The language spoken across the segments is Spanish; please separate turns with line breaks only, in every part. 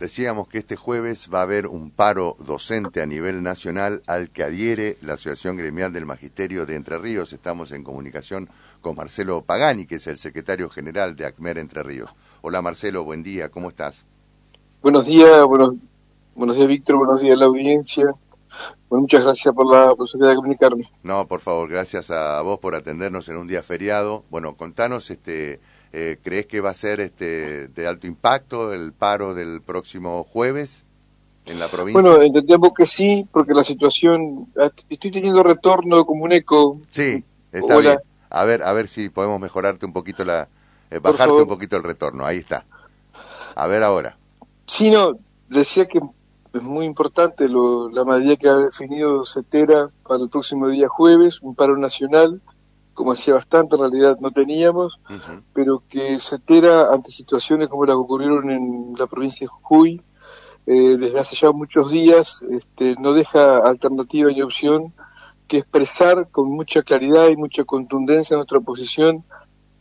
Decíamos que este jueves va a haber un paro docente a nivel nacional al que adhiere la Asociación Gremial del Magisterio de Entre Ríos. Estamos en comunicación con Marcelo Pagani, que es el secretario general de ACMER Entre Ríos. Hola Marcelo, buen día, ¿cómo estás?
Buenos días, buenos, buenos días Víctor, buenos días a la audiencia. Bueno, muchas gracias por la posibilidad de comunicarme.
No, por favor, gracias a vos por atendernos en un día feriado. Bueno, contanos este eh, ¿Crees que va a ser este de alto impacto el paro del próximo jueves en la provincia?
Bueno, entendemos que sí, porque la situación... Estoy teniendo retorno como un eco.
Sí, está bien. A ver, a ver si podemos mejorarte un poquito la... Eh, bajarte un poquito el retorno, ahí está. A ver ahora.
Sí, no, decía que es muy importante lo, la medida que ha definido CETERA para el próximo día jueves, un paro nacional como hacía bastante, en realidad no teníamos, pero que se entera ante situaciones como las que ocurrieron en la provincia de Jujuy, eh, desde hace ya muchos días, este, no deja alternativa ni opción que expresar con mucha claridad y mucha contundencia nuestra posición,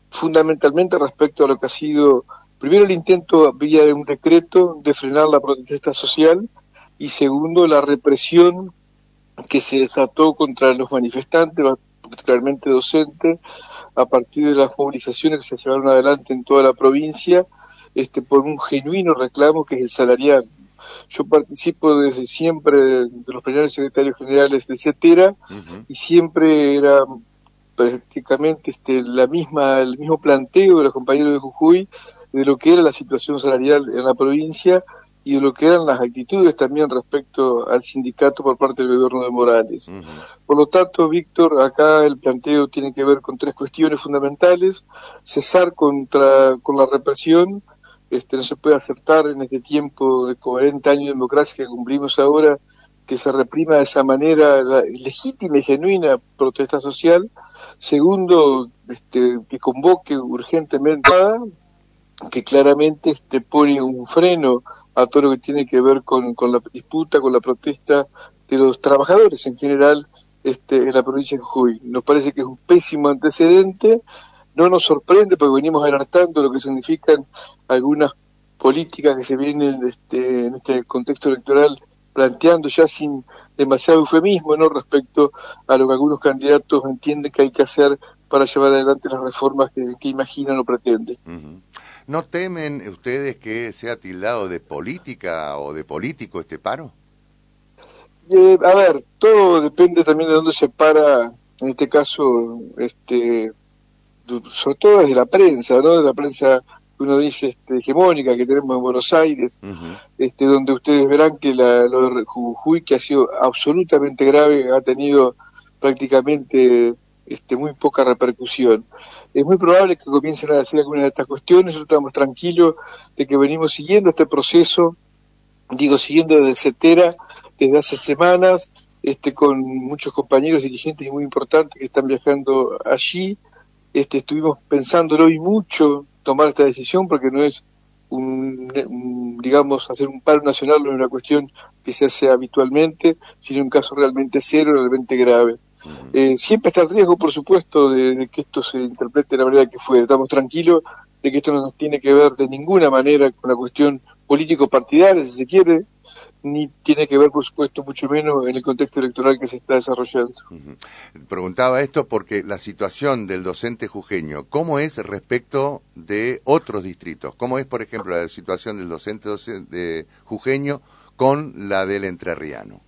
fundamentalmente respecto a lo que ha sido, primero el intento vía de un decreto de frenar la protesta social, y segundo la represión que se desató contra los manifestantes, particularmente docente, a partir de las movilizaciones que se llevaron adelante en toda la provincia, este, por un genuino reclamo que es el salarial. Yo participo desde siempre de los primeros secretarios generales de CETERA y siempre era prácticamente este, la misma, el mismo planteo de los compañeros de Jujuy de lo que era la situación salarial en la provincia y de lo que eran las actitudes también respecto al sindicato por parte del gobierno de Morales. Por lo tanto, Víctor, acá el planteo tiene que ver con tres cuestiones fundamentales. Cesar contra, con la represión, este, no se puede aceptar en este tiempo de 40 años de democracia que cumplimos ahora que se reprima de esa manera la legítima y genuina protesta social. Segundo, este, que convoque urgentemente que claramente este, pone un freno a todo lo que tiene que ver con, con la disputa, con la protesta de los trabajadores en general este, en la provincia de Jujuy. Nos parece que es un pésimo antecedente, no nos sorprende porque venimos alertando lo que significan algunas políticas que se vienen este, en este contexto electoral planteando ya sin demasiado eufemismo ¿no? respecto a lo que algunos candidatos entienden que hay que hacer para llevar adelante las reformas que, imaginan o pretenden.
¿No temen ustedes que sea tildado de política o de político este paro?
Eh, a ver, todo depende también de dónde se para, en este caso, este, sobre todo desde la prensa, ¿no? De la prensa uno dice este, hegemónica que tenemos en Buenos Aires, este, donde ustedes verán que la, lo de Jujuy, que ha sido absolutamente grave, ha tenido prácticamente este, muy poca repercusión. Es muy probable que comiencen a decir algunas de estas cuestiones, nosotros estamos tranquilos de que venimos siguiendo este proceso, digo, siguiendo desde CETERA desde hace semanas, este, con muchos compañeros dirigentes muy importantes que están viajando allí. Este, estuvimos pensándolo y mucho tomar esta decisión porque no es digamos, hacer un paro nacional no es una cuestión que se hace habitualmente, sino un caso realmente serio, realmente grave. Eh, siempre está el riesgo, por supuesto, de, que esto se interprete de la manera que fue. Estamos tranquilos de que esto no nos tiene que ver de ninguna manera con la cuestión político-partidaria, si se quiere, ni tiene que ver, por supuesto, mucho menos en el contexto electoral que se está desarrollando.
Preguntaba esto porque la situación del docente jujeño, ¿cómo es respecto de otros distritos? ¿Cómo es, por ejemplo, la situación del docente, docente jujeño con la del entrerriano?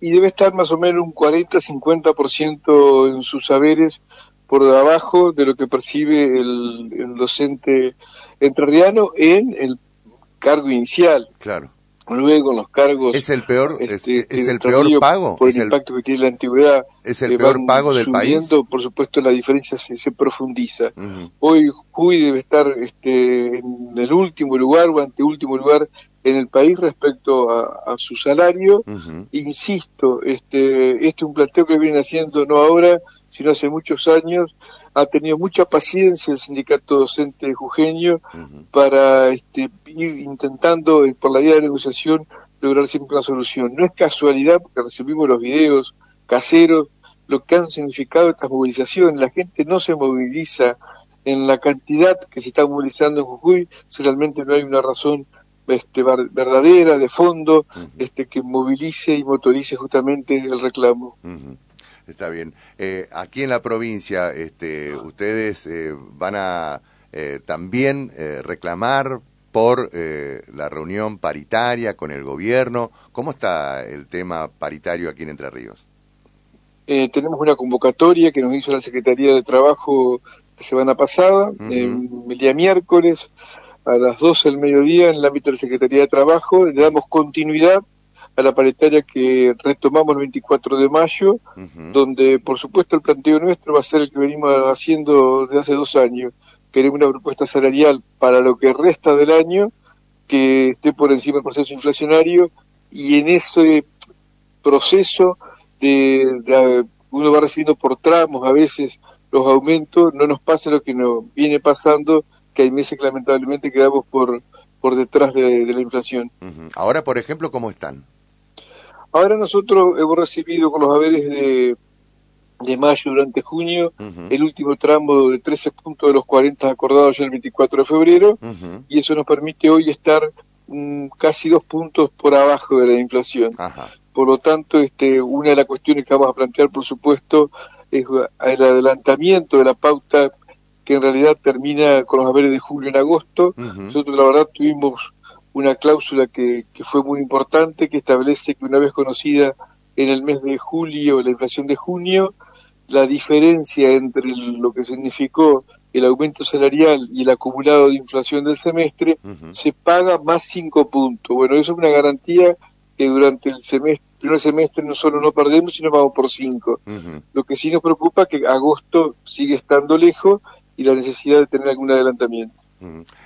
Y debe estar más o menos un 40-50% en sus saberes por debajo de lo que percibe el, el docente entrerriano en el cargo inicial.
Claro.
Luego los cargos
es el peor este, es, el peor pago
por el, impacto que tiene la antigüedad
es el peor pago del país.
por supuesto la diferencia se, se profundiza. Hoy Jujuy debe estar este, en el último lugar o anteúltimo lugar en el país respecto a, su salario. Insisto, este, este es un planteo que viene haciendo no ahora, sino hace muchos años. Ha tenido mucha paciencia el sindicato docente jujeño para este, ir intentando, eh, por la vía de negociación, lograr siempre una solución. No es casualidad, porque recibimos los videos caseros, lo que han significado estas movilizaciones. La gente no se moviliza en la cantidad que se está movilizando en Jujuy, si realmente no hay una razón este, verdadera, de fondo, este, que movilice y motorice justamente el reclamo.
Está bien. Eh, aquí en la provincia, este, ustedes eh, van a eh, también reclamar por la reunión paritaria con el gobierno. ¿Cómo está el tema paritario aquí en Entre Ríos?
tenemos una convocatoria que nos hizo la Secretaría de Trabajo la semana pasada, el día miércoles, a las 12 del mediodía, en el ámbito de la Secretaría de Trabajo. Le damos continuidad a la paritaria que retomamos el 24 de mayo, donde por supuesto el planteo nuestro va a ser el que venimos haciendo desde hace dos años. Queremos una propuesta salarial para lo que resta del año que esté por encima del proceso inflacionario y en ese proceso de, uno va recibiendo por tramos a veces los aumentos, no nos pasa lo que nos viene pasando, que hay meses que lamentablemente quedamos por, por detrás de, la inflación.
Ahora, por ejemplo, ¿cómo están?
Ahora nosotros hemos recibido con los haberes de, de mayo durante junio el último tramo de 13 puntos de los 40 acordados ya el 24 de febrero y eso nos permite hoy estar mm, casi dos puntos por abajo de la inflación. Por lo tanto, este, una de las cuestiones que vamos a plantear, por supuesto, es el adelantamiento de la pauta que en realidad termina con los haberes de julio en agosto. Nosotros, la verdad, tuvimos una cláusula que, que fue muy importante, que establece que una vez conocida en el mes de julio la inflación de junio, la diferencia entre lo que significó el aumento salarial y el acumulado de inflación del semestre se paga más cinco puntos. Bueno, eso es una garantía que durante el semestre, primer semestre no solo no perdemos, sino vamos por cinco. Lo que sí nos preocupa es que agosto sigue estando lejos y la necesidad de tener algún adelantamiento.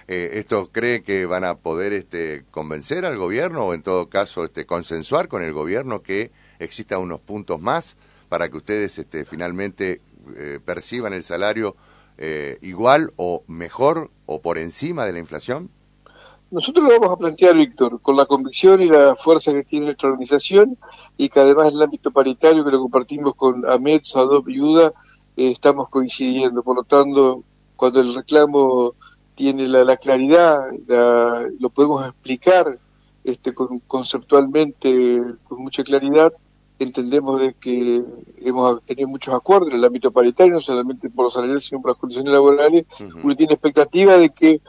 Eh, ¿Esto cree que van a poder este, convencer al gobierno o en todo caso este, consensuar con el gobierno que exista unos puntos más para que ustedes este, finalmente eh, perciban el salario eh, igual o mejor o por encima de la inflación?
Nosotros lo vamos a plantear, Víctor, con la convicción y la fuerza que tiene nuestra organización y que además en el ámbito paritario que lo compartimos con AMED, SADOP y UDA, estamos coincidiendo. Por lo tanto, cuando el reclamo tiene la, claridad, lo podemos explicar este, conceptualmente con mucha claridad. Entendemos de que hemos tenido muchos acuerdos en el ámbito paritario, no solamente por los salarios, sino por las condiciones laborales. Uno tiene expectativa de que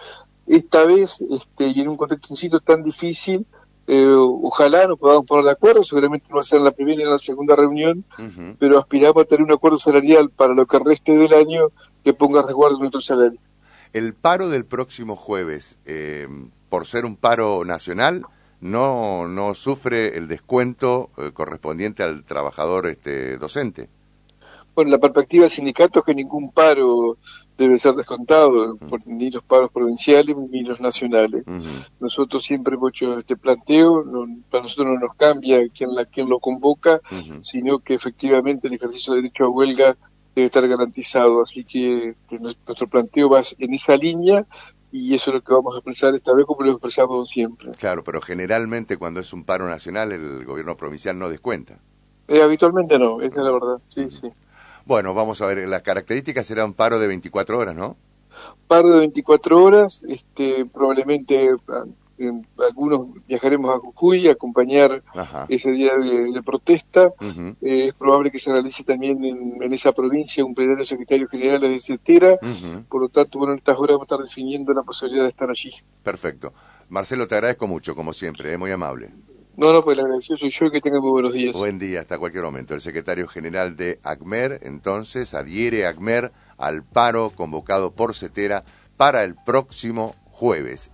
esta vez, este, y en un contexto, insisto, tan difícil, eh, ojalá nos podamos poner de acuerdo, seguramente no va a ser en la primera y en la segunda reunión, pero aspiramos a tener un acuerdo salarial para lo que reste del año que ponga resguardo nuestro salario.
El paro del próximo jueves, eh, por ser un paro nacional, no, no sufre el descuento eh, correspondiente al trabajador este, docente.
Bueno, la perspectiva del sindicato es que ningún paro debe ser descontado, por, ni los paros provinciales ni los nacionales. Nosotros siempre hemos hecho este planteo, para nosotros no nos cambia quién, la, quién lo convoca, sino que efectivamente el ejercicio de derecho a huelga debe estar garantizado. Así que, nuestro planteo va en esa línea y eso es lo que vamos a expresar esta vez como lo expresamos siempre.
Claro, pero generalmente cuando es un paro nacional el gobierno provincial no descuenta.
Eh, habitualmente no, esa es la verdad, sí, sí.
Bueno, vamos a ver, las características será un paro de 24 horas, ¿no?
Paro de 24 horas, este, probablemente algunos viajaremos a Jujuy a acompañar ese día de, protesta. Eh, es probable que se realice también en, esa provincia un plenario secretario general de Cetera. Por lo tanto, bueno, en estas horas vamos a estar definiendo la posibilidad de estar allí.
Perfecto. Marcelo, te agradezco mucho, como siempre, es muy amable.
No, no, pues el agradecido soy yo que tenga muy buenos días.
Buen día, hasta cualquier momento. El secretario general de ACMER, entonces, adhiere ACMER al paro convocado por Cetera para el próximo jueves.